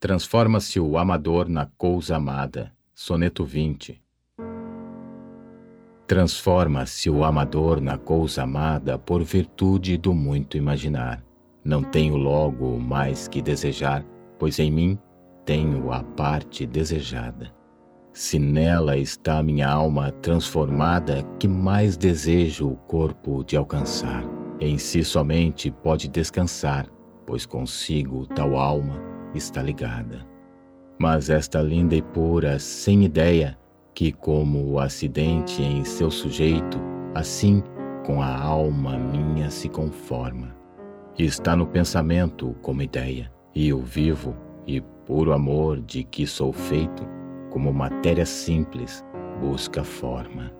Transforma-se o amador na coisa amada. Soneto 20. Transforma-se o amador na coisa amada por virtude do muito imaginar. Não tenho logo mais que desejar, pois em mim tenho a parte desejada. Se nela está minha alma transformada, que mais desejo o corpo de alcançar? Em si somente pode descansar, pois consigo tal alma está ligada. Mas esta linda e pura, sem ideia, que como o acidente em seu sujeito, assim com a alma minha se conforma. Está no pensamento como ideia, e o vivo e puro amor de que sou feito, como matéria simples, busca forma.